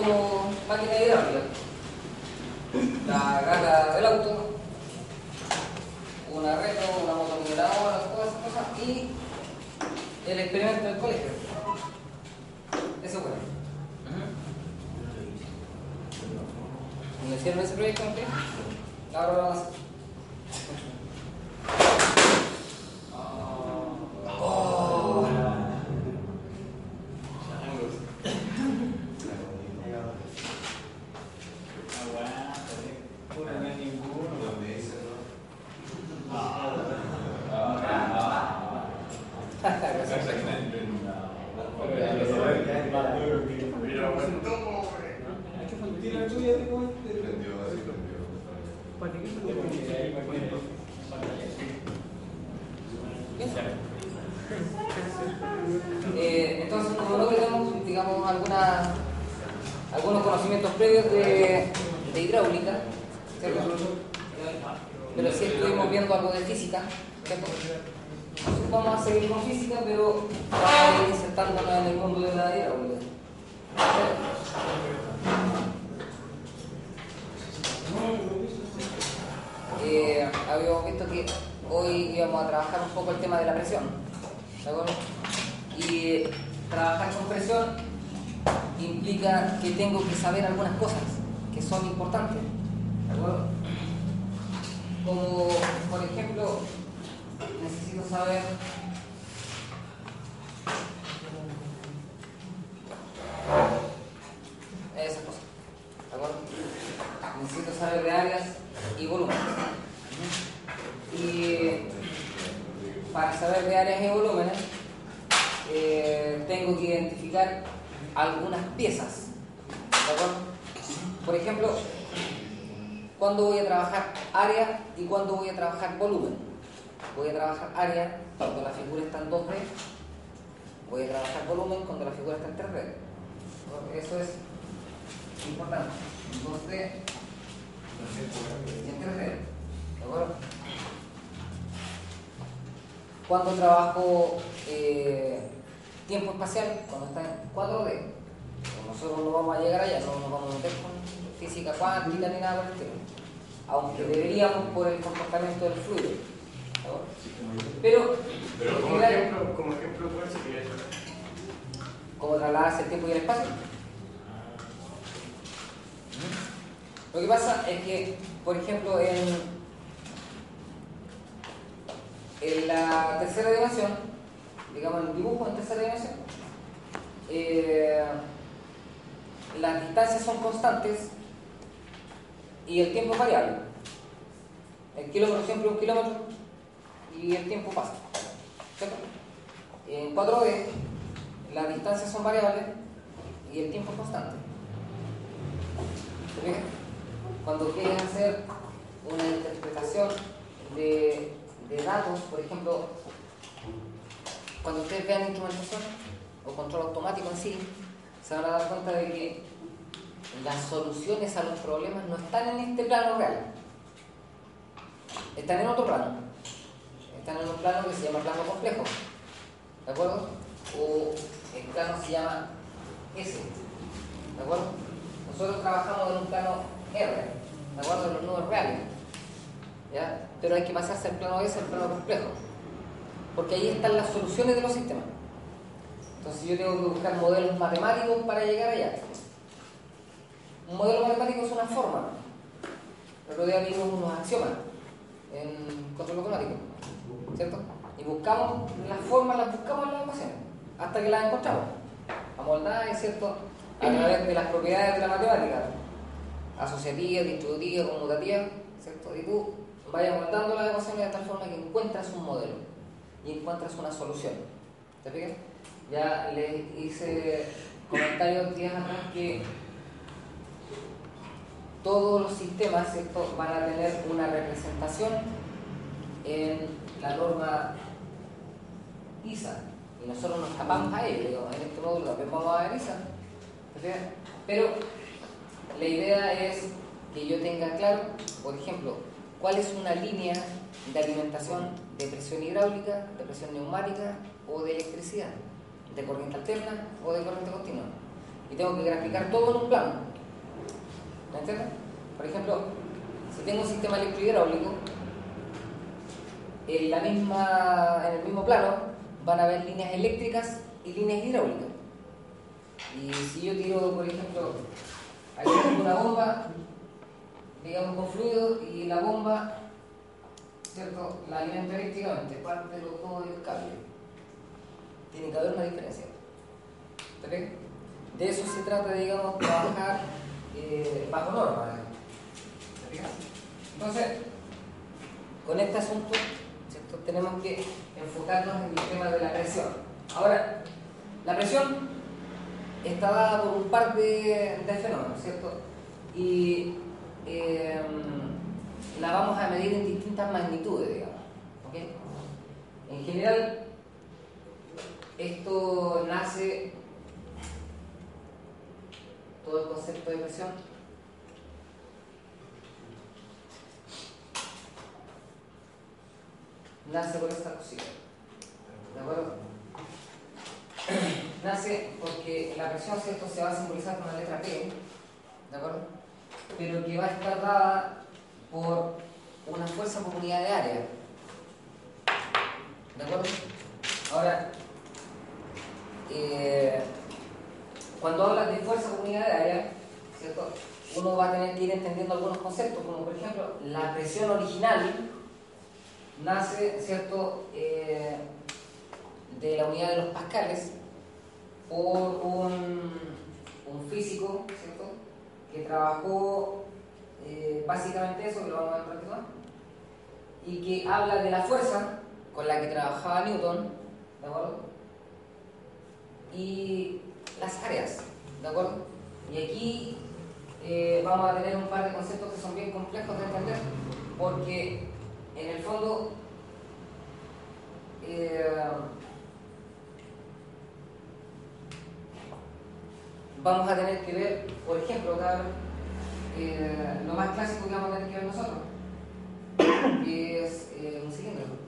como máquina hidráulica. La gata del auto, una reto, una motoniveladora, todas esas cosas y el experimento del colegio. Eso fue. ¿Me hicieron ese proyecto? Ahora lo vamos a hacer. Eh, entonces, como no tenemos, digamos, algunos conocimientos previos de, hidráulica, pero sí estuvimos viendo algo de física, ¿cierto? Vamos a seguir con física, pero vamos a ir insertándonos en el mundo de la hidráulica. Hoy íbamos a trabajar un poco el tema de la presión. ¿De? Y trabajar con presión implica que tengo que saber algunas cosas que son importantes. Como, por ejemplo, necesito saber esas cosas. ¿De? Necesito saber de áreas y volúmenes. Y para saber de áreas y volúmenes, tengo que identificar algunas piezas. Por ejemplo, ¿cuándo voy a trabajar área y cuándo voy a trabajar volumen? Voy a trabajar área cuando la figura está en 2D. Voy a trabajar volumen cuando la figura está en 3D. Eso es importante. En 2D y en 3D. ¿De acuerdo? Cuando trabajo eh, tiempo espacial, cuando está en 4D, nosotros no vamos a llegar allá, no nos vamos a meter con física cuántica ni nada por el estilo. Aunque deberíamos por el comportamiento del fluido. Pero, Pero como ejemplo, como ejemplo, ¿cuál sería eso? ¿cómo trasladarse el tiempo y el espacio? Lo que pasa es que, por ejemplo, en, en la tercera dimensión, digamos el dibujo en tercera dimensión, eh, las distancias son constantes y el tiempo es variable. El kilómetro siempre es un kilómetro y el tiempo pasa. ¿cierto? En 4D las distancias son variables y el tiempo es constante. ¿Se fijan? Cuando quieren hacer una interpretación de, de datos, por ejemplo, cuando ustedes vean instrumentación o control automático en sí, se van a dar cuenta de que las soluciones a los problemas no están en este plano real, están en otro plano. Están en un plano que se llama plano complejo. ¿De acuerdo? O el plano se llama S. ¿De acuerdo? Nosotros trabajamos en un plano R. ¿De acuerdo? En los números reales. ¿Ya? Pero hay que pasarse al plano S, al plano complejo. Porque ahí están las soluciones de los sistemas. Entonces yo tengo que buscar modelos matemáticos para llegar allá. Un modelo matemático es una forma. El otro día vimos unos axiomas en control automático. ¿Cierto? Y buscamos las formas, las buscamos en las ecuaciones, hasta que las encontramos. Amoldadas, ¿cierto? A través de las propiedades de la matemática. asociativa, distributiva, conmutativa, ¿cierto? Y tú vayas montando las ecuaciones de tal forma que encuentras un modelo y encuentras una solución. ¿Te fijas? Ya les hice comentarios días atrás que todos los sistemas van a tener una representación en la norma ISA y nosotros nos escapamos a ello, en este módulo también vamos a ver ISA pero la idea es que yo tenga claro, por ejemplo, cuál es una línea de alimentación de presión hidráulica, de presión neumática o de electricidad, de corriente alterna o de corriente continua. Y tengo que graficar todo en un plano. ¿Me entiendes? Por ejemplo, si tengo un sistema electrohidráulico, en, la misma, en el mismo plano van a haber líneas eléctricas y líneas hidráulicas. Y si yo tiro, por ejemplo, aquí tengo una bomba, digamos con fluido, y la bomba, ¿cierto? La alimenta eléctricamente, parte de los dos del cable. Tiene que haber una diferencia. De eso se trata, digamos, trabajar eh, bajo norma. Entonces, con este asunto, ¿cierto? tenemos que enfocarnos en el tema de la presión. Ahora, la presión está dada por un par de, fenómenos, ¿cierto? Y em, la vamos a medir en distintas magnitudes, digamos. En general, esto nace, todo el concepto de presión, nace por esta cosita. ¿De acuerdo? nace porque la presión ¿cierto? se va a simbolizar con la letra P, ¿de acuerdo? Pero que va a estar dada por una fuerza por unidad de área. ¿De acuerdo? Ahora, eh, cuando hablas de fuerza por unidad de área, ¿cierto? uno va a tener que ir entendiendo algunos conceptos, como por ejemplo, la presión original nace, ¿cierto?, eh, de la unidad de los pascales, por un, físico, ¿cierto? Que trabajó eh, básicamente eso, que lo vamos a ver prácticamente, y que habla de la fuerza con la que trabajaba Newton, ¿de acuerdo? Y las áreas, ¿de acuerdo? Y aquí eh, vamos a tener un par de conceptos que son bien complejos de entender, porque en el fondo eh, vamos a tener que ver, por ejemplo, eh, lo más clásico que vamos a tener que ver nosotros, que es eh, un cilindro.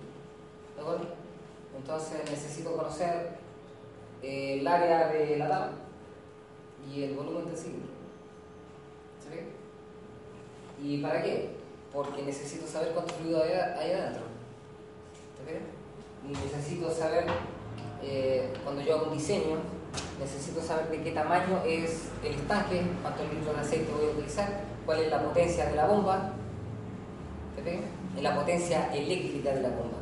Entonces necesito conocer eh, el área de la tabla y el volumen del cilindro. ¿Sí? ¿Y para qué? Porque necesito saber cuánto fluido hay, adentro. ¿Sí? Y necesito saber, cuando yo hago un diseño, necesito saber de qué tamaño es el estanque, cuántos litros de aceite voy a utilizar, cuál es la potencia de la bomba, ¿te la potencia eléctrica de la bomba.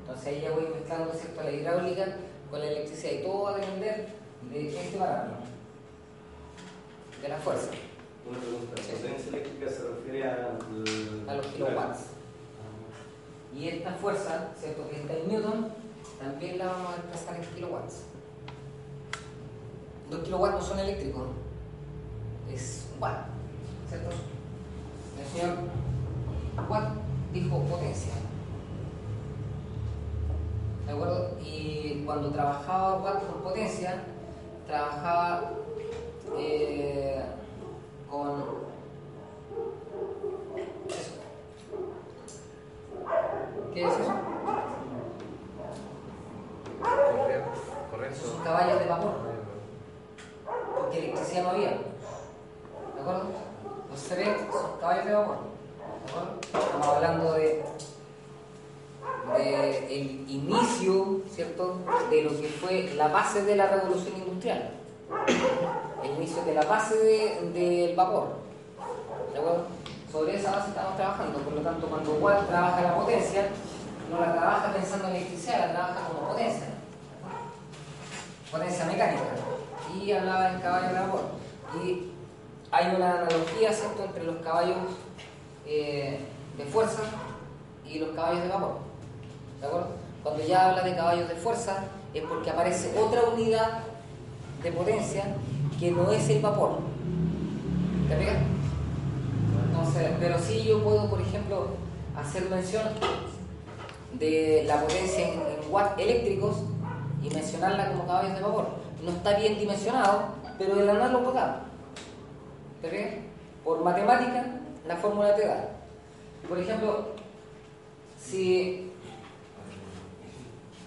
Entonces ahí ya voy mezclando ¿cierto? la hidráulica con la electricidad y todo va a depender de este parámetro, de la fuerza. Una pregunta, ¿la potencia eléctrica se refiere a, a los kilowatts? Y esta fuerza, ¿cierto? que está en Newton, también la vamos a expresar en kilowatts. 2 kilowatts no son eléctricos, es watt, ¿cierto? El señor Watt dijo potencia. ¿De acuerdo? Y cuando trabajaba Watt con potencia, trabajaba eh, con eso. ¿Qué es eso? Correcto. Son caballos de vapor porque electricidad no había. ¿De acuerdo? Los se son caballos de vapor. ¿De acuerdo? Estamos hablando de, de el inicio, ¿cierto?, de lo que fue la base de la revolución industrial. El inicio de la base del vapor. ¿De acuerdo? Sobre esa base estamos trabajando, por lo tanto, cuando Watt trabaja la potencia, no la trabaja pensando en electricidad, la trabaja como potencia. Potencia mecánica y hablaba en caballo vapor. Y hay una analogía ¿cierto? entre los caballos eh, de fuerza y los caballos de vapor. ¿De acuerdo? Cuando ya habla de caballos de fuerza es porque aparece otra unidad de potencia que no es el vapor. ¿Te fijas? Entonces, pero sí yo puedo, por ejemplo, hacer mención de la potencia en, en watts eléctricos y mencionarla como caballos de vapor. No está bien dimensionado, pero de la nada lo dar. ¿Te fijas? Por matemática, la fórmula te da. Por ejemplo, si,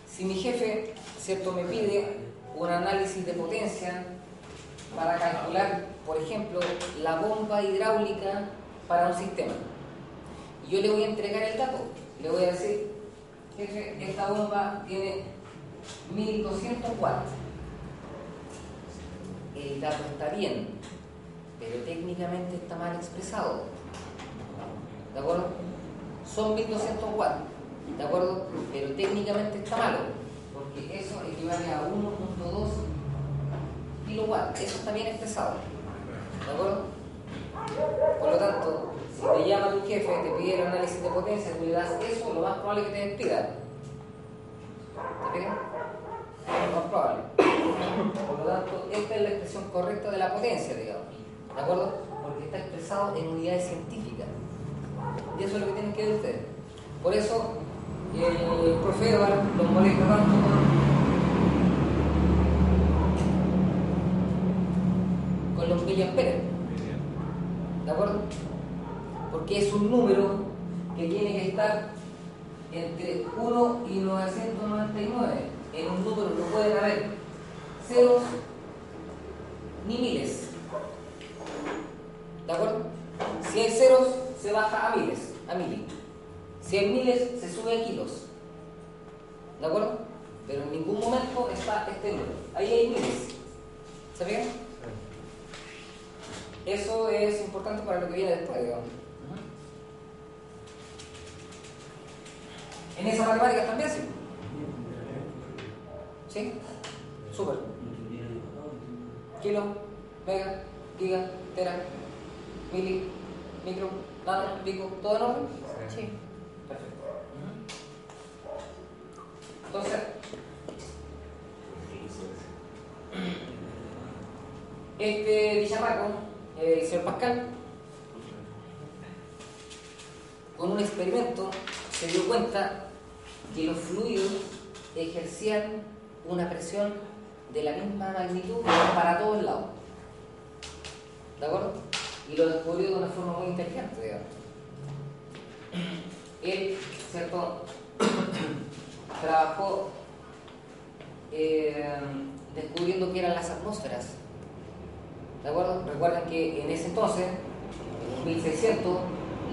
si mi jefe ¿cierto? me pide un análisis de potencia para calcular, por ejemplo, la bomba hidráulica para un sistema. Y yo le voy a entregar el dato. Le voy a decir, jefe, esta bomba tiene 1200 watts. El dato está bien, pero técnicamente está mal expresado. ¿De acuerdo? Son 1200 watts, ¿de acuerdo? Pero técnicamente está malo, porque eso equivale a 1.2 kilowatts. Eso está bien expresado. ¿De acuerdo? Por lo tanto, si te llama tu jefe, te pide el análisis de potencia, tú le das eso, lo más probable es que te despida. ¿Te fijas? Más probable. Por lo tanto, esta es la expresión correcta de la potencia, digamos. ¿De acuerdo? Porque está expresado en unidades científicas. Y eso es lo que tienen que ver ustedes. Por eso, el profe Edward los molesta tanto con, los miliamperes. ¿De acuerdo? Porque es un número que tiene que estar entre 1 y 999. En un número no pueden haber ceros ni miles. ¿De acuerdo? Si hay ceros, se baja a miles, a mil. Si hay miles, se sube a kilos. ¿De acuerdo? Pero en ningún momento está este número. Ahí hay miles. ¿Se fijan? Eso es importante para lo que viene después, digamos. En esas matemáticas también sí. ¿Sí? Súper. Kilo, mega, giga, tera, mili, micro, nano, pico, ¿todo en orden? Sí. Perfecto. Entonces, este Villarraco, el señor Pascal, con un experimento se dio cuenta que los fluidos ejercían una presión de la misma magnitud para todos lados. ¿De acuerdo? Y lo descubrió de una forma muy inteligente, digamos. Él, ¿cierto? Trabajó eh, descubriendo qué eran las atmósferas. ¿De acuerdo? Recuerden que en ese entonces, en 1600,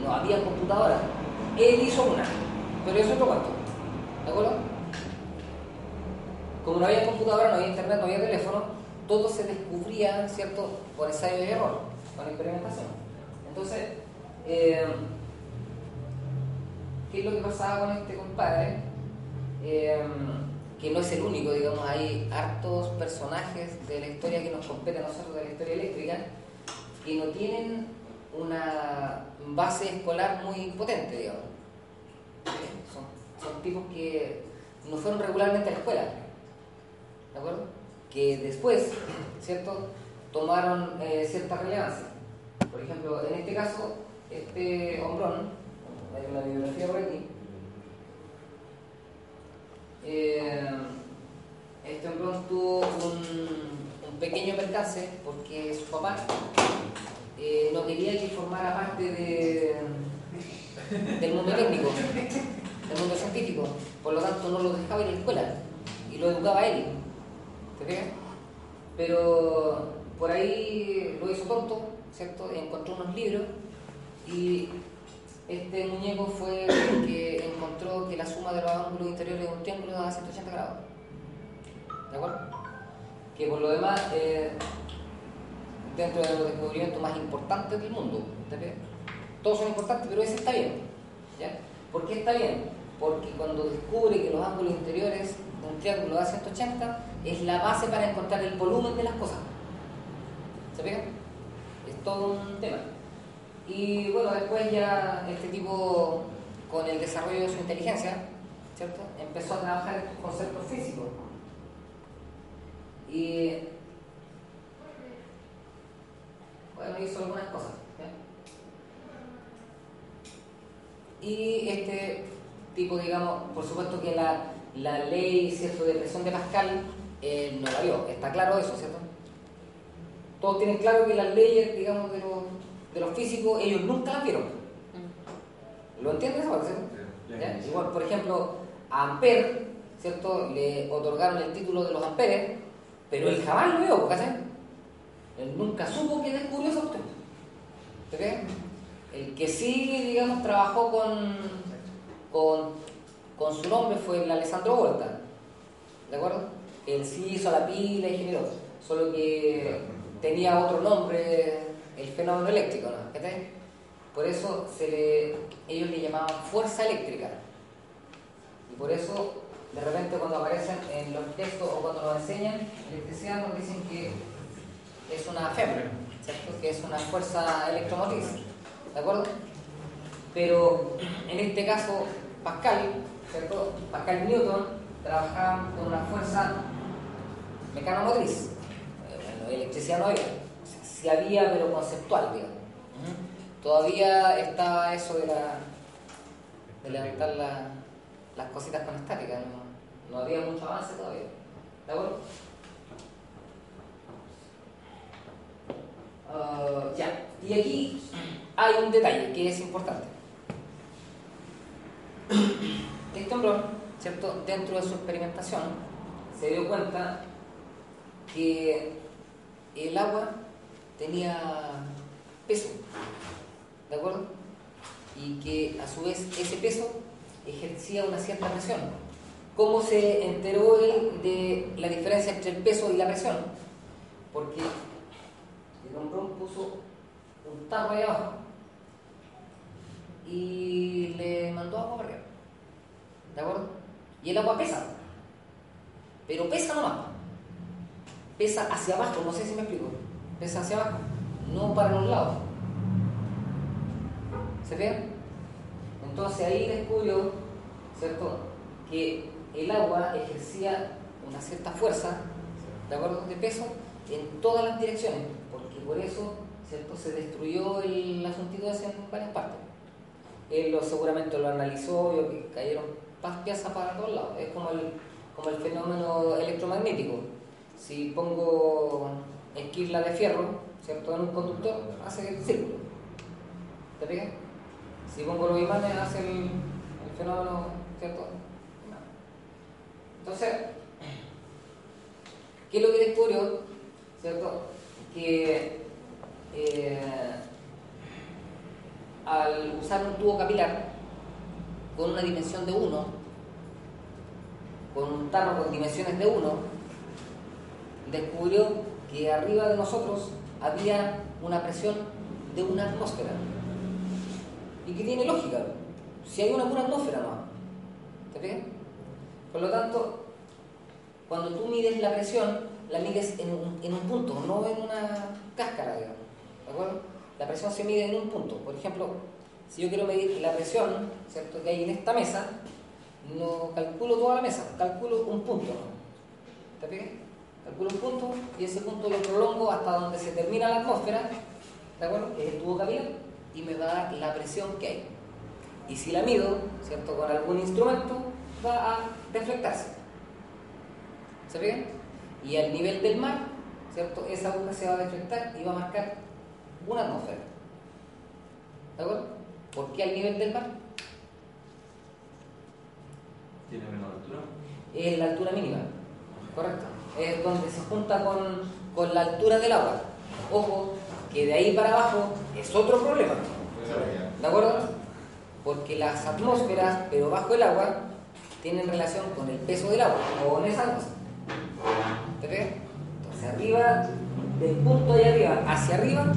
no había computadora. Él hizo una, pero eso es otro cuento. ¿De acuerdo? Como no había computadora, no había internet, no había teléfono, todo se descubría, ¿cierto? Por ensayo y error, con experimentación. Entonces, eh, ¿qué es lo que pasaba con este compadre? Eh, que no es el único, digamos, hay hartos personajes de la historia que nos compete a nosotros de la historia eléctrica que no tienen una base escolar muy potente, digamos. Son, son tipos que no fueron regularmente a la escuela, ¿de acuerdo? Que después, ¿cierto?, tomaron eh, cierta relevancia. Por ejemplo, en este caso, este hombrón, hay una bibliografía por aquí, eh, este hombrón tuvo un, pequeño percance porque su papá eh, no quería que formara parte de, del mundo técnico, del mundo científico. Por lo tanto, no lo dejaba a la escuela y lo educaba él. Pero por ahí lo hizo tonto, ¿cierto? Encontró unos libros y este muñeco fue el que encontró que la suma de los ángulos interiores de un triángulo daba 180 grados. ¿De acuerdo? Que por lo demás, eh, dentro de los descubrimientos más importantes del mundo. ¿te? Todos son importantes, pero ese está bien. ¿ya? ¿Por qué está bien? Porque cuando descubre que los ángulos interiores un triángulo da 180, es la base para encontrar el volumen de las cosas. ¿Se fijan? todo un tema. Y bueno, después ya este tipo, con el desarrollo de su inteligencia, ¿cierto? Empezó a trabajar estos conceptos físicos. Y bueno, hizo algunas cosas. Y este tipo, digamos, por supuesto que la, la ley ¿cierto? de presión de Pascal eh, no la vio, está claro eso, ¿cierto? Todos tienen claro que las leyes, digamos, de los, de los físicos, ellos nunca las vieron. ¿Lo entiendes? Igual, por ejemplo, a Ampère, ¿cierto? Le otorgaron el título de los amperes, pero él jamás lo vio, ¿cachai? Él nunca supo que descubrió esa cuestión. El que sí, digamos, trabajó con, con, con su nombre fue el Alessandro Volta. ¿De acuerdo? Él sí hizo la pila y generó, solo que tenía otro nombre, el fenómeno eléctrico, ¿no? Por eso se le, ellos le llamaban fuerza eléctrica. Y por eso, de repente, cuando aparecen en los textos o cuando nos enseñan electricidad, nos dicen que es una FEM, ¿cierto? que es una fuerza electromotriz. ¿De acuerdo? Pero en este caso, Pascal, ¿cierto? Pascal Newton trabajaban con una fuerza mecanomotriz. Bueno, electricidad no había. Sí había, pero conceptual, digamos. Todavía está eso de, la, de levantar la, las cositas con estática. No, había mucho avance todavía. ¿De acuerdo? Uh, ya, y aquí hay un detalle que es importante. Este hombre, ¿cierto? Dentro de su experimentación, se dio cuenta que el agua tenía peso, ¿de acuerdo? Y que a su vez ese peso ejercía una cierta presión. ¿Cómo se enteró él de la diferencia entre el peso y la presión? Porque el hombre puso un tarro ahí abajo y le mandó agua arriba. ¿De acuerdo? Y el agua pesa. Pero pesa nomás. Pesa hacia abajo, no sé si me explico. Pesa hacia abajo, no para los lados. ¿Se ve? Entonces ahí descubrió, ¿cierto?, que el agua ejercía una cierta fuerza, ¿de acuerdo?, de peso en todas las direcciones, porque por eso, ¿cierto?, se destruyó el asuntito en varias partes. Él lo, seguramente lo analizó, vio que cayeron piezas para todos lados. Es como el, como el fenómeno electromagnético. Si pongo esquirla de fierro, ¿cierto?, en un conductor, hace el círculo. ¿Te fijas? Si pongo los imanes, hace el, el fenómeno, ¿cierto? Entonces, ¿qué es lo que descubrió? ¿Cierto? Que eh, al usar un tubo capilar con una dimensión de 1, con un tarro con dimensiones de 1, descubrió que arriba de nosotros había una presión de una atmósfera. Y que tiene lógica, si hay una pura atmósfera no. ¿Te fijas? Por lo tanto, cuando tú mides la presión, la mides en un, en un punto, no en una cáscara, digamos. ¿De acuerdo? La presión se mide en un punto. Por ejemplo, si yo quiero medir la presión ¿cierto? que hay en esta mesa, no calculo toda la mesa, calculo un punto. ¿Te fijas? Calculo un punto y ese punto lo prolongo hasta donde se termina la atmósfera, ¿de acuerdo? Que es el tubo y me va a dar la presión que hay. Y si la mido, ¿cierto? Con algún instrumento, va a deflectarse. ¿Se fijan? Y al nivel del mar, ¿cierto? Esa aguja se va a deflectar y va a marcar una atmósfera. ¿De acuerdo? ¿Por qué al nivel del mar? ¿Tiene menor altura? Es la altura mínima, correcto. Es donde se junta con, con la altura del agua. Ojo, que de ahí para abajo es otro problema. ¿De acuerdo? Porque las atmósferas, pero bajo el agua, tienen relación con el peso del agua, con esa cosa. ¿Te ves? Entonces arriba, del punto de arriba hacia arriba,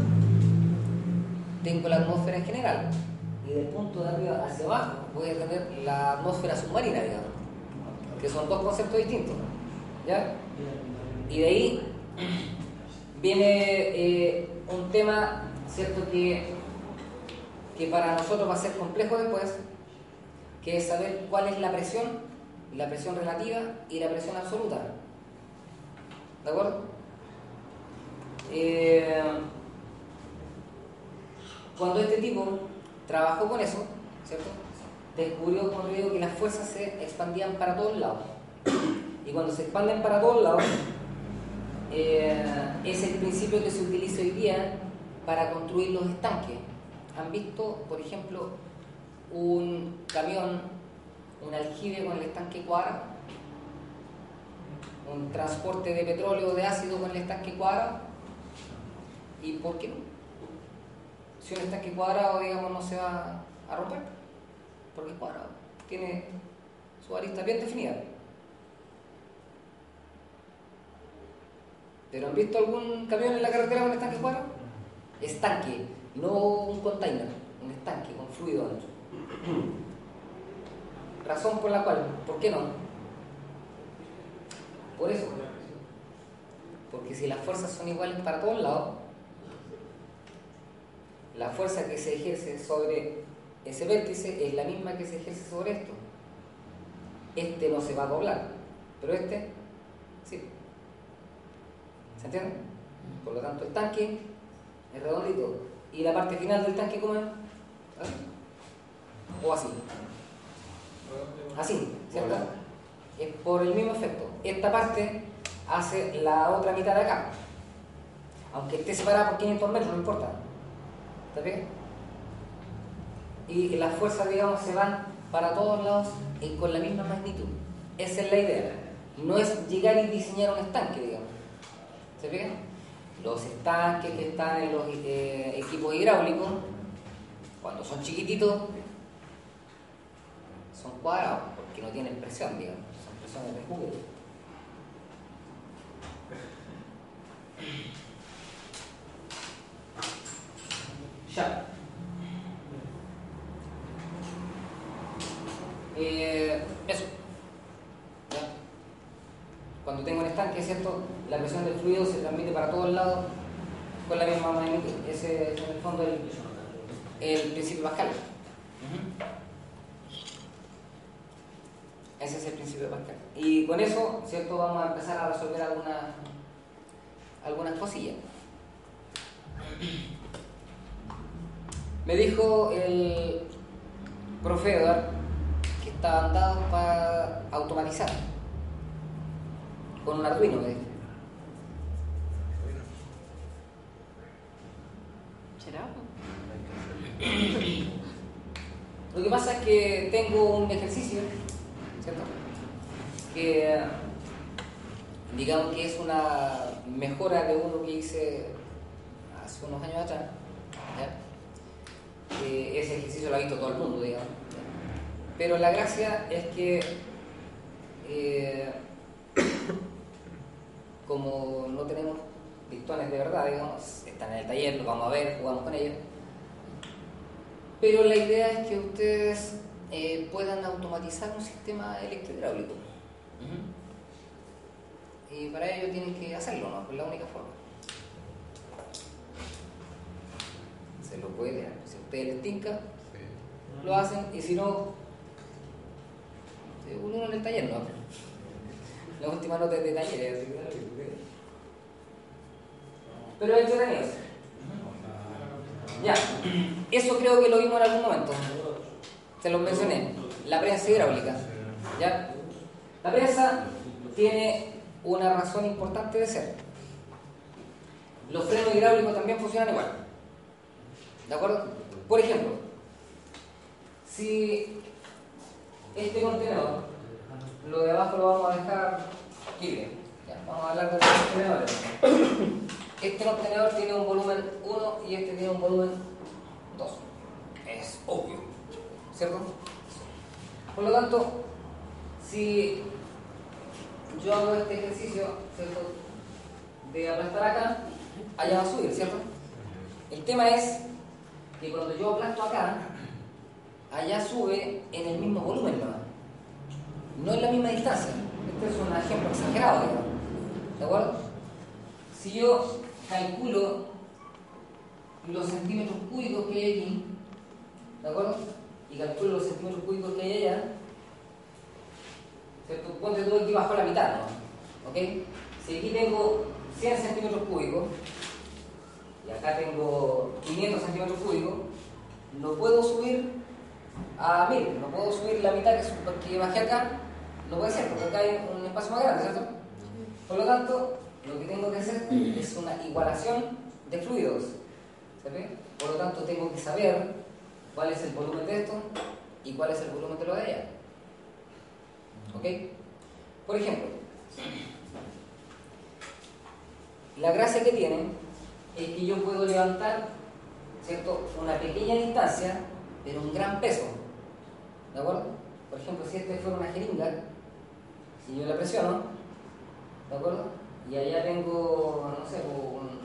tengo la atmósfera en general. Y del punto de arriba hacia abajo voy a tener la atmósfera submarina, digamos. Que son dos conceptos distintos. ¿Ya? Y de ahí viene eh, un tema cierto que, que para nosotros va a ser complejo después, que es saber cuál es la presión, la presión relativa y la presión absoluta. ¿De acuerdo? Eh, cuando este tipo trabajó con eso, ¿cierto? Descubrió, como digo, que las fuerzas se expandían para todos lados. Y cuando se expanden para todos lados, eh, es el principio que se utiliza hoy día para construir los estanques. ¿Han visto, por ejemplo, un camión, un aljibe con el estanque cuadrado? ¿Un transporte de petróleo o de ácido con el estanque cuadrado? ¿Y por qué no? Si cuadrado, digamos, no se va a romper, porque es cuadrado, tiene su arista bien definida. ¿Pero han visto algún camión en la carretera con estanque cuadrado? Estanque, no un container, un estanque con fluido dentro. Razón por la cual, ¿por qué no? Por eso. Porque si las fuerzas son iguales para todos lados, la fuerza que se ejerce sobre ese vértice es la misma que se ejerce sobre esto. Este no se va a doblar, pero este sí. ¿Se entiende? Por lo tanto, el tanque es redondito. ¿Y la parte final del tanque cómo es? ¿Así? ¿O así? Así, ¿cierto? Es por el mismo efecto. Esta parte hace la otra mitad de acá. Aunque esté separada por 500 metros, no importa. ¿Está bien? Y las fuerzas, digamos, se van para todos lados con la misma magnitud. Esa es la idea. No es llegar y diseñar un estanque, digamos. ¿Se fijan? Los estanques que están en los eh, equipos hidráulicos, cuando son chiquititos, son cuadrados, porque no tienen presión, digamos. Son presiones de juguete. Eh, eso. Cuando tengo un estanque, ¿cierto? La presión del fluido se transmite para todos lados con la misma magnitud. Ese es en el fondo el, el principio Pascal. Ese es el principio de Pascal. Y con eso, ¿cierto? Vamos a empezar a resolver algunas algunas cosillas. Me dijo el profe que estaban dados para automatizar con un Arduino, me dijo. ¿Será? Lo que pasa es que tengo un ejercicio, ¿cierto? Que digamos que es una mejora de uno que hice hace unos años atrás. Eh, ese ejercicio lo ha visto todo el mundo, digamos. Pero la gracia es que eh, como no tenemos pistones de verdad, digamos, están en el taller, los vamos a ver, jugamos con ellos. Pero la idea es que ustedes eh, puedan automatizar un sistema electrohidráulico. Y para ello tienen que hacerlo, ¿no? Es la única forma. Se lo puede, si a ustedes les tinca, lo hacen, y si no, uno en el taller, ¿no? La última nota es de taller, así que- Pero es entretenido. Ya, eso creo que lo vimos en algún momento. Se los mencioné. La prensa hidráulica. ¿Ya? La prensa tiene una razón importante de ser. Los frenos hidráulicos también funcionan igual. ¿De acuerdo? Por ejemplo, si este contenedor, lo de abajo lo vamos a dejar libre. Vamos a hablar de los contenedores. Este contenedor tiene un volumen 1 y este tiene un volumen 2. Es obvio, ¿cierto? Por lo tanto, si yo hago este ejercicio, ¿cierto? De aplastar acá, allá va a subir, ¿cierto? El tema es que cuando yo aplasto acá, allá sube en el mismo volumen, ¿no? No en la misma distancia. Este es un ejemplo exagerado, digamos. ¿De acuerdo? Si yo calculo los centímetros cúbicos que hay aquí, ¿de acuerdo? Y calculo los centímetros cúbicos que hay allá, ¿cierto? Ponte todo aquí bajo la mitad, ¿no? ¿Ok? Si aquí tengo 100 centímetros cúbicos, y acá tengo 500 centímetros cúbicos, no puedo subir a 1000, no puedo subir la mitad que, que bajé acá, no puede ser, porque acá hay un espacio más grande, ¿cierto? Por lo tanto, lo que tengo que hacer es una igualación de fluidos. Por lo tanto, tengo que saber cuál es el volumen de esto y cuál es el volumen de lo de allá. ¿Ok? Por ejemplo, la gracia que tienen es que yo puedo levantar ¿cierto? una pequeña distancia, pero un gran peso. ¿De acuerdo? Por ejemplo, si este fuera una jeringa, si yo la presiono, ¿de acuerdo? Y allá tengo, no sé, un,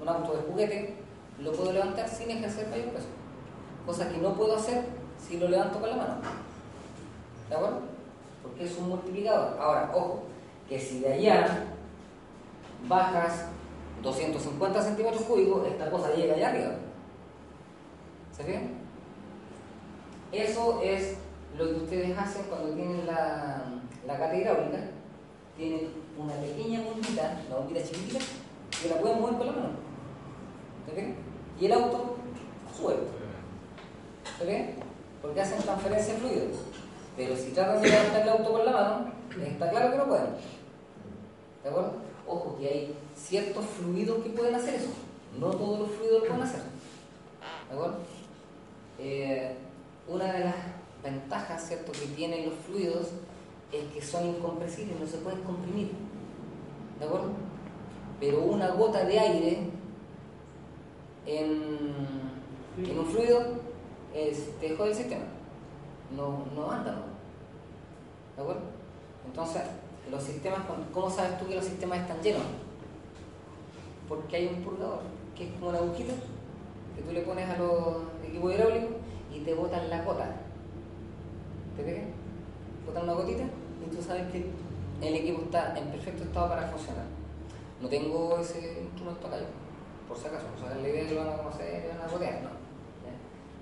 un auto de juguete, lo puedo levantar sin ejercer mayor peso. Cosa que no puedo hacer si lo levanto con la mano. ¿De acuerdo? Porque es un multiplicador. Ahora, ojo, que si de allá bajas 250 centímetros cúbicos, esta cosa llega allá arriba. ¿Se fijan? Eso es lo que ustedes hacen cuando tienen la, la cata hidráulica. Tienen una pequeña bombita, una bombita chiquitita, que la pueden mover con la mano. ¿Se fijan? Y el auto sube. ¿Se fijan? Porque hacen transferencia de fluidos. Pero si tratan de levantar el auto con la mano, está claro que no pueden. ¿De acuerdo? Ojo, que hay ciertos fluidos que pueden hacer eso. No todos los fluidos lo pueden hacer. ¿De acuerdo? Eh, una de las ventajas ¿cierto? que tienen los fluidos es que son incompresibles, no se pueden comprimir. ¿De acuerdo? Pero una gota de aire en, un fluido es, te jode el sistema. No, no anda. ¿De acuerdo? Entonces, los sistemas, ¿cómo sabes tú que los sistemas están llenos? Porque hay un purgador, que es como una agujita que tú le pones a los equipos hidráulicos y te botan la gota. ¿Te pegas? Botan una gotita y tú sabes que el equipo está en perfecto estado para funcionar. No tengo ese instrumento acá yo, por si acaso, no saben la idea que lo van a conocer van a botear, no.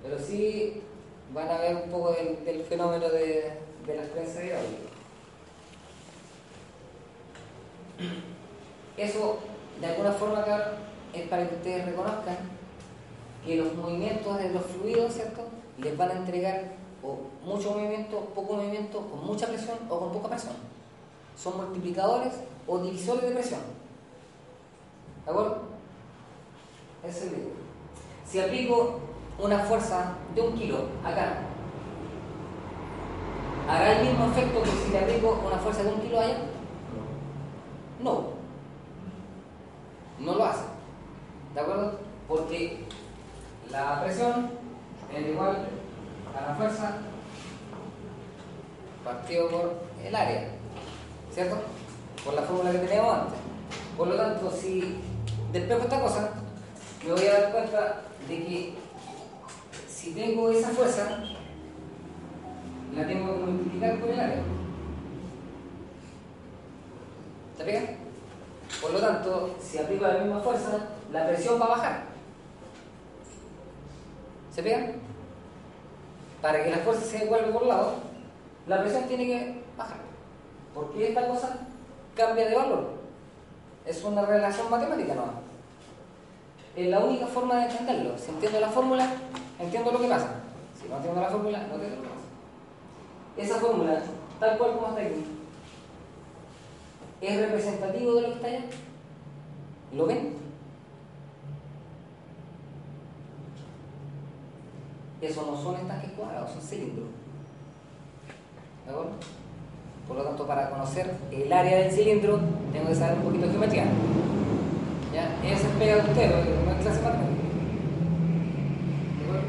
Pero sí van a ver un poco del, fenómeno de, de las prensas hidráulicas. Eso, de alguna forma, claro, es para que ustedes reconozcan que los movimientos de los fluidos, ¿cierto? Les van a entregar o mucho movimiento, poco movimiento, con mucha presión o con poca presión. Son multiplicadores o divisores de presión. ¿De acuerdo? Ese es el video. Si aplico una fuerza de un kilo acá, ¿hará el mismo efecto que si le aplico una fuerza de un kilo allá? No. No lo hace. ¿De acuerdo? Porque la presión es igual a la fuerza partido por el área. ¿Cierto? Por la fórmula que teníamos antes. Por lo tanto, si despejo esta cosa, me voy a dar cuenta de que si tengo esa fuerza, la tengo que multiplicar por el área. ¿Está bien? Por lo tanto, si aplico la misma fuerza, la presión va a bajar. ¿Se pegan? Para que la fuerza se devuelva por un lado, la presión tiene que bajar. Porque esta cosa cambia de valor. Es una relación matemática, ¿no? Es la única forma de entenderlo. Si entiendo la fórmula, entiendo lo que pasa. Si no entiendo la fórmula, no entiendo lo que pasa. Esa fórmula, tal cual como está aquí, ¿Es representativo de lo que está allá? ¿Lo ven? Eso no son estanques cuadrados, son cilindros. ¿De acuerdo? Por lo tanto, para conocer el área del cilindro, tengo que saber un poquito de geometría. ¿Ya? Eso es pega de usted, no es clase matemática. ¿De acuerdo?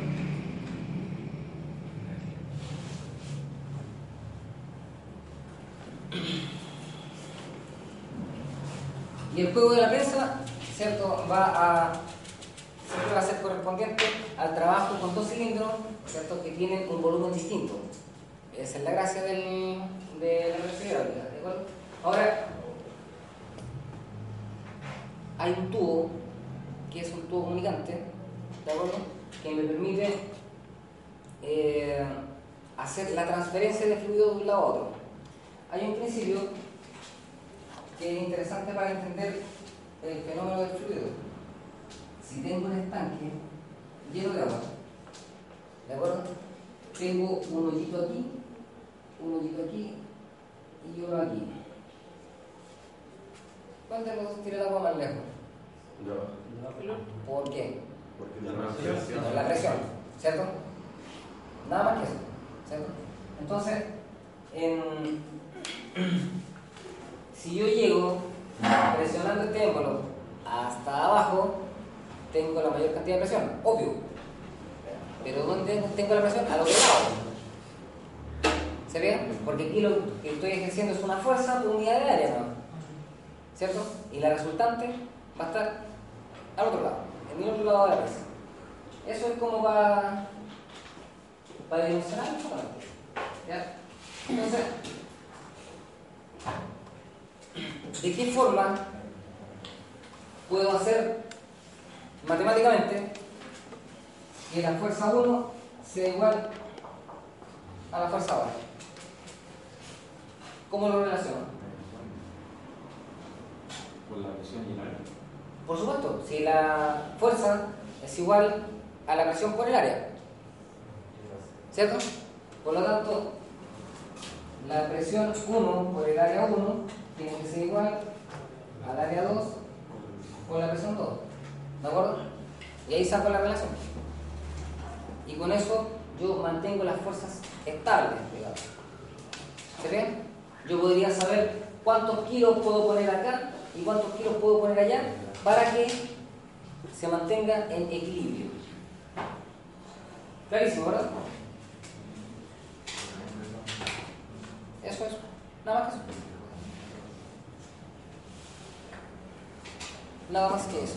Y el juego de la prensa, ¿cierto? Va a, siempre va a ser correspondiente al trabajo con dos cilindros, ¿cierto? Que tienen un volumen distinto. Esa es la gracia del, de la ¿de? Ahora, hay un tubo, que es un tubo comunicante, ¿de acuerdo? Que me permite eh, hacer la transferencia de fluido de un lado a otro. Hay un principio que es interesante para entender el fenómeno del fluido. Si tengo un estanque lleno de agua, ¿de acuerdo? Tengo un hoyito aquí, un hoyito aquí y uno aquí. ¿Cuál de los tira el agua más lejos? ¿Por qué? Porque Por la presión, ¿cierto? Nada más que eso, ¿cierto? Entonces, en- si yo llego presionando este émbolo hasta abajo, tengo la mayor cantidad de presión, obvio. Pero ¿dónde tengo la presión? Al otro lado. ¿Se ve? Porque aquí lo que estoy ejerciendo es una fuerza por unidad de área, ¿no? ¿Cierto? Y la resultante va a estar al otro lado, en el otro lado de la presa. Eso es como para, para dimensionar más. ¿Ya? Entonces, ¿de qué forma puedo hacer matemáticamente que la fuerza 1 sea igual a la fuerza 2? ¿Cómo lo relaciono? Por la presión y el área. Por supuesto, si la fuerza es igual a la presión por el área, ¿cierto? Por lo tanto, la presión 1 por el área 1 tiene que ser igual al área 2 por la presión 2, ¿de acuerdo? Y ahí saco la relación. Y con eso yo mantengo las fuerzas estables, digamos. ¿Se ve? Yo podría saber cuántos kilos puedo poner acá y cuántos kilos puedo poner allá para que se mantenga en equilibrio. Clarísimo, ¿verdad? Eso es, nada más que eso. Nada más que eso.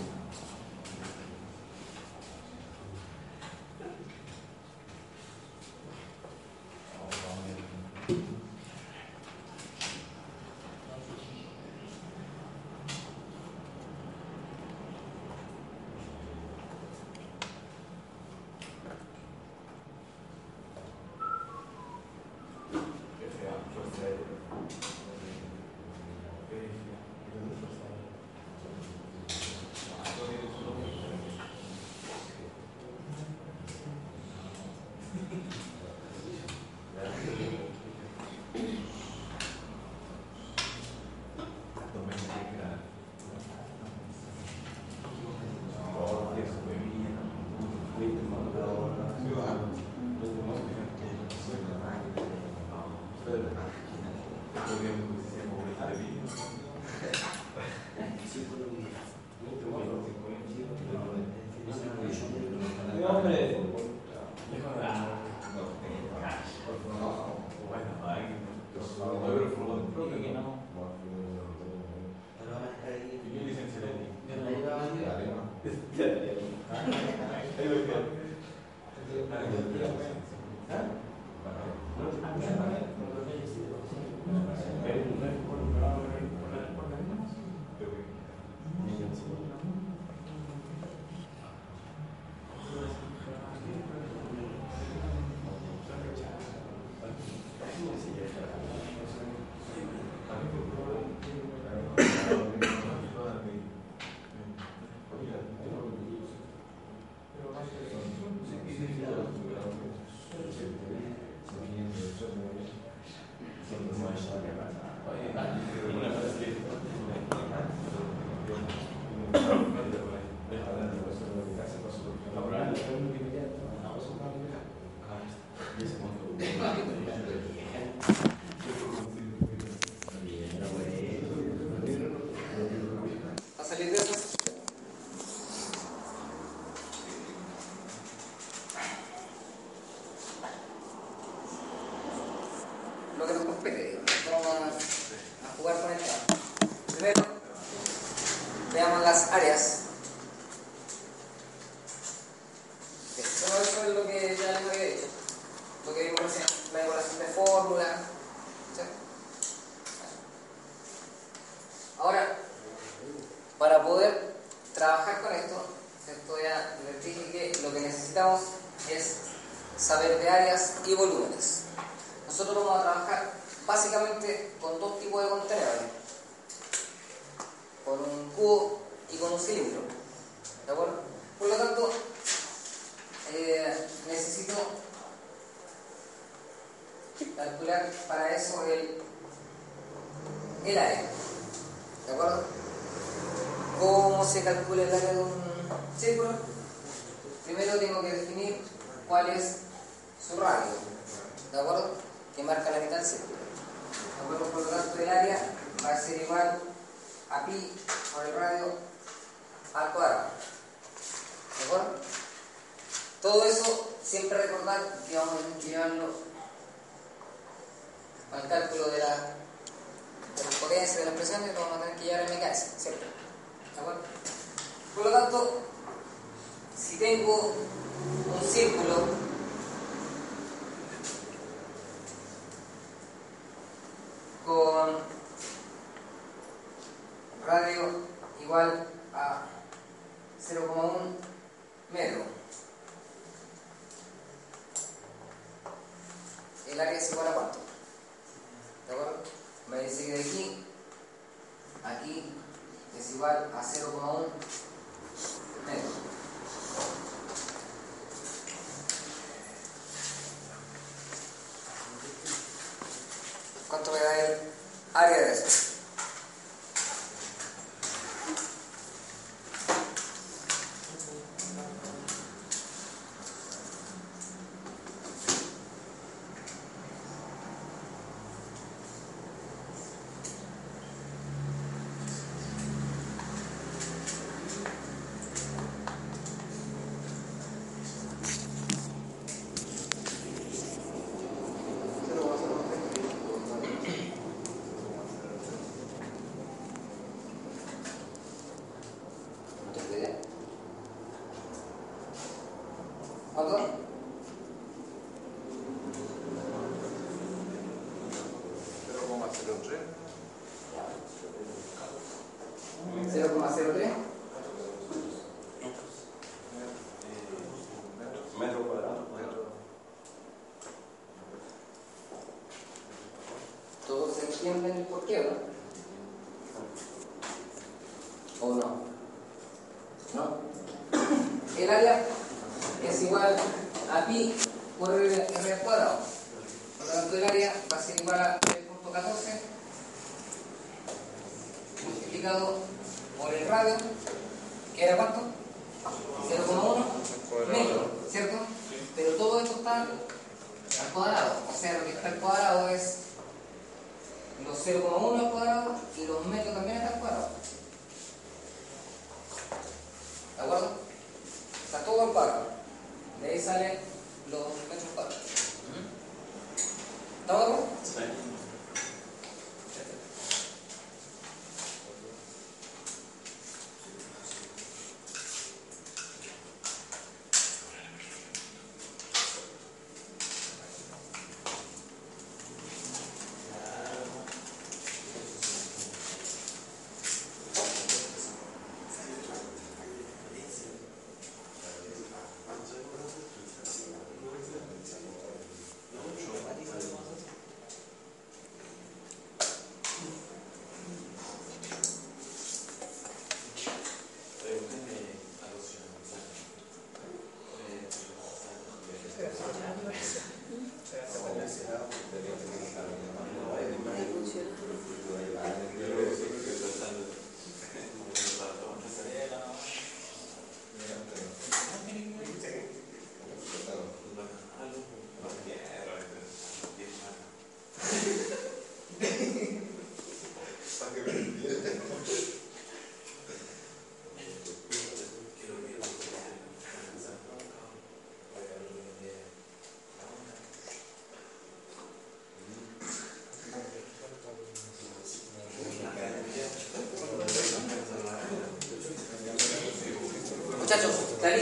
Vamos a, jugar con el. Primero, veamos las áreas. Mero. por el radio, que era cuánto? 0,1 metro, ¿cierto? Pero todo esto está al cuadrado, o sea, lo que está al cuadrado es los 0,1 al cuadrado y los metros también están al cuadrado. ¿De acuerdo? Está todo al cuadrado. De ahí salen los metros cuadrados. ¿Mm? ¿Está de acuerdo?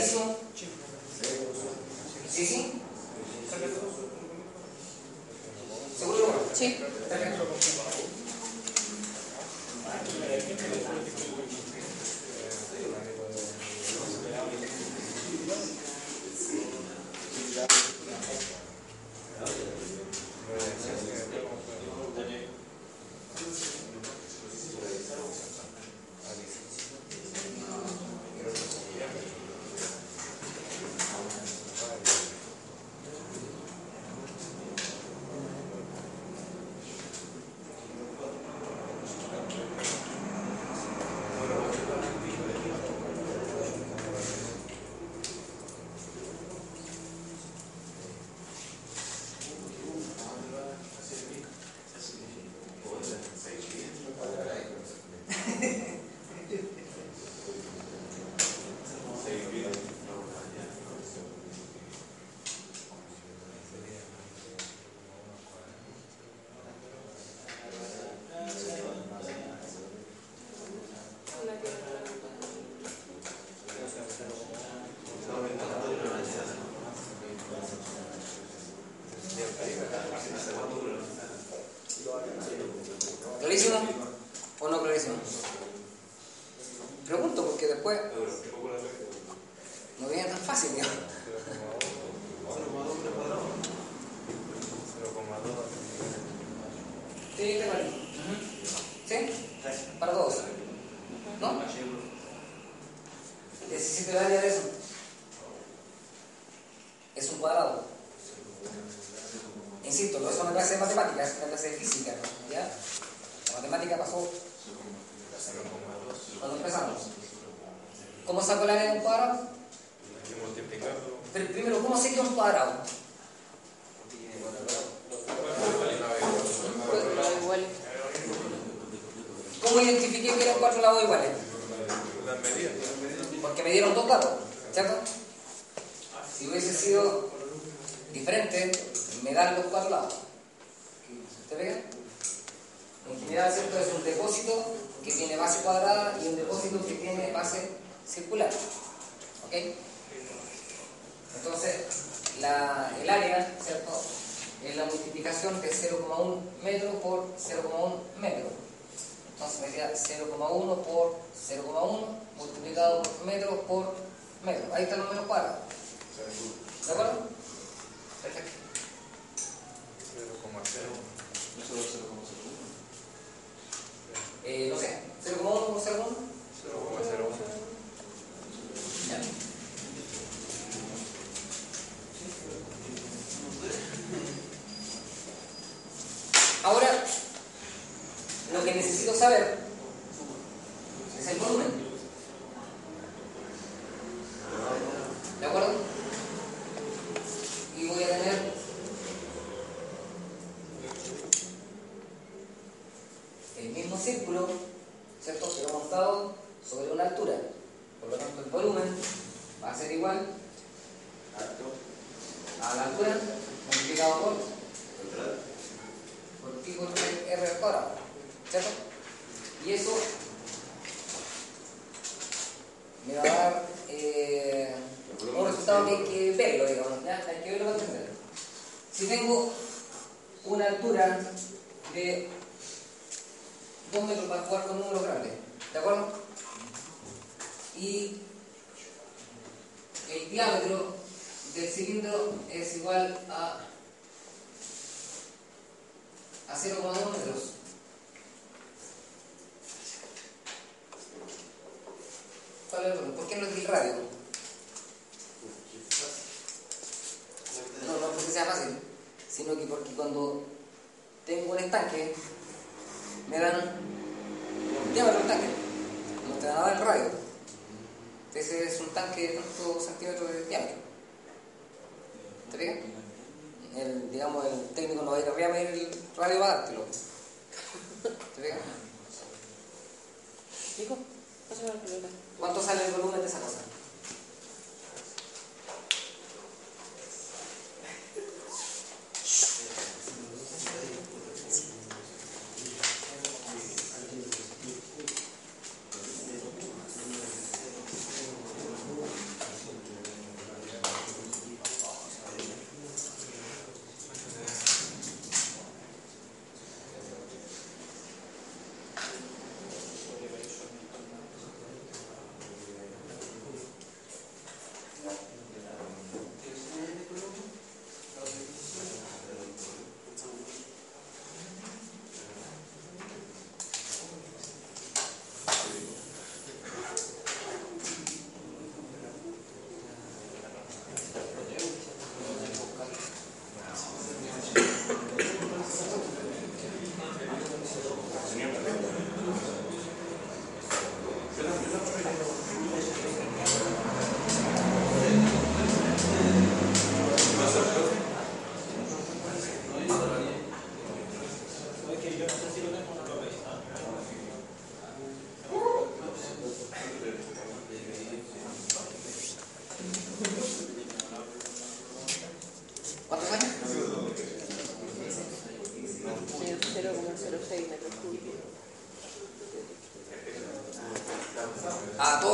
isso. después. No viene tan fácil, ¿no? Sí, para ¿Sí? Para todos. ¿No? 17 área de eso. Ahora, lo que necesito saber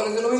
What is the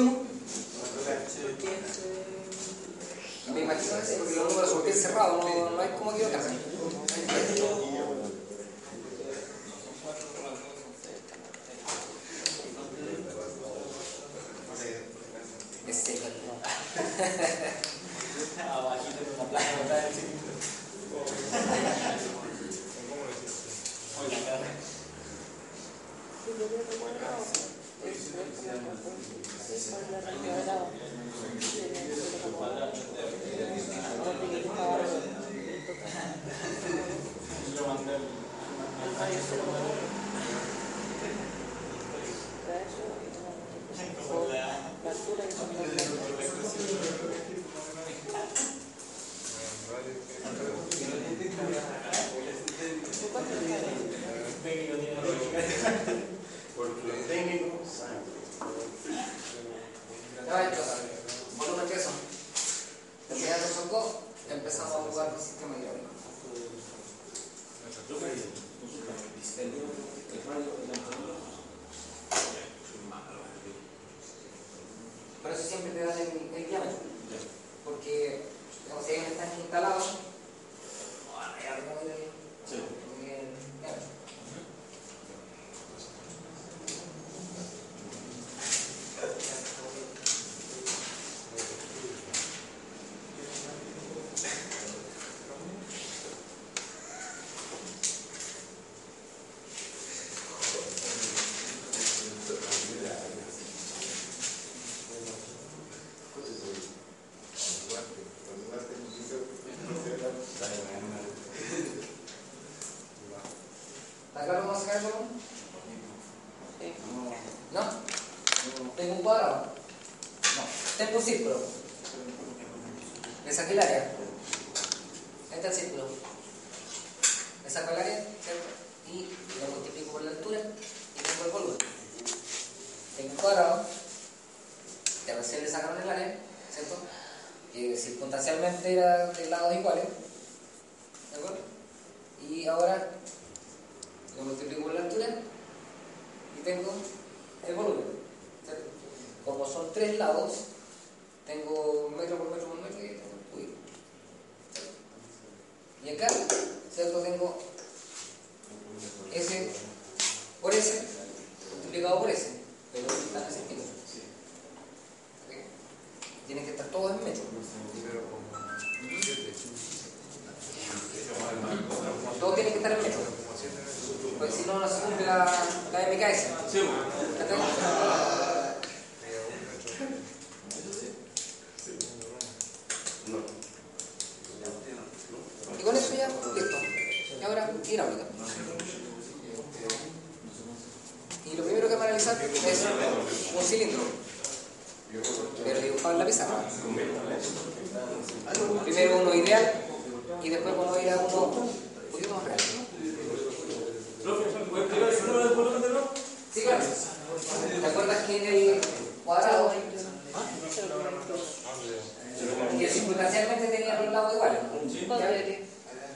iguales? ¿Cuánto ¿Ya? debería?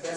Era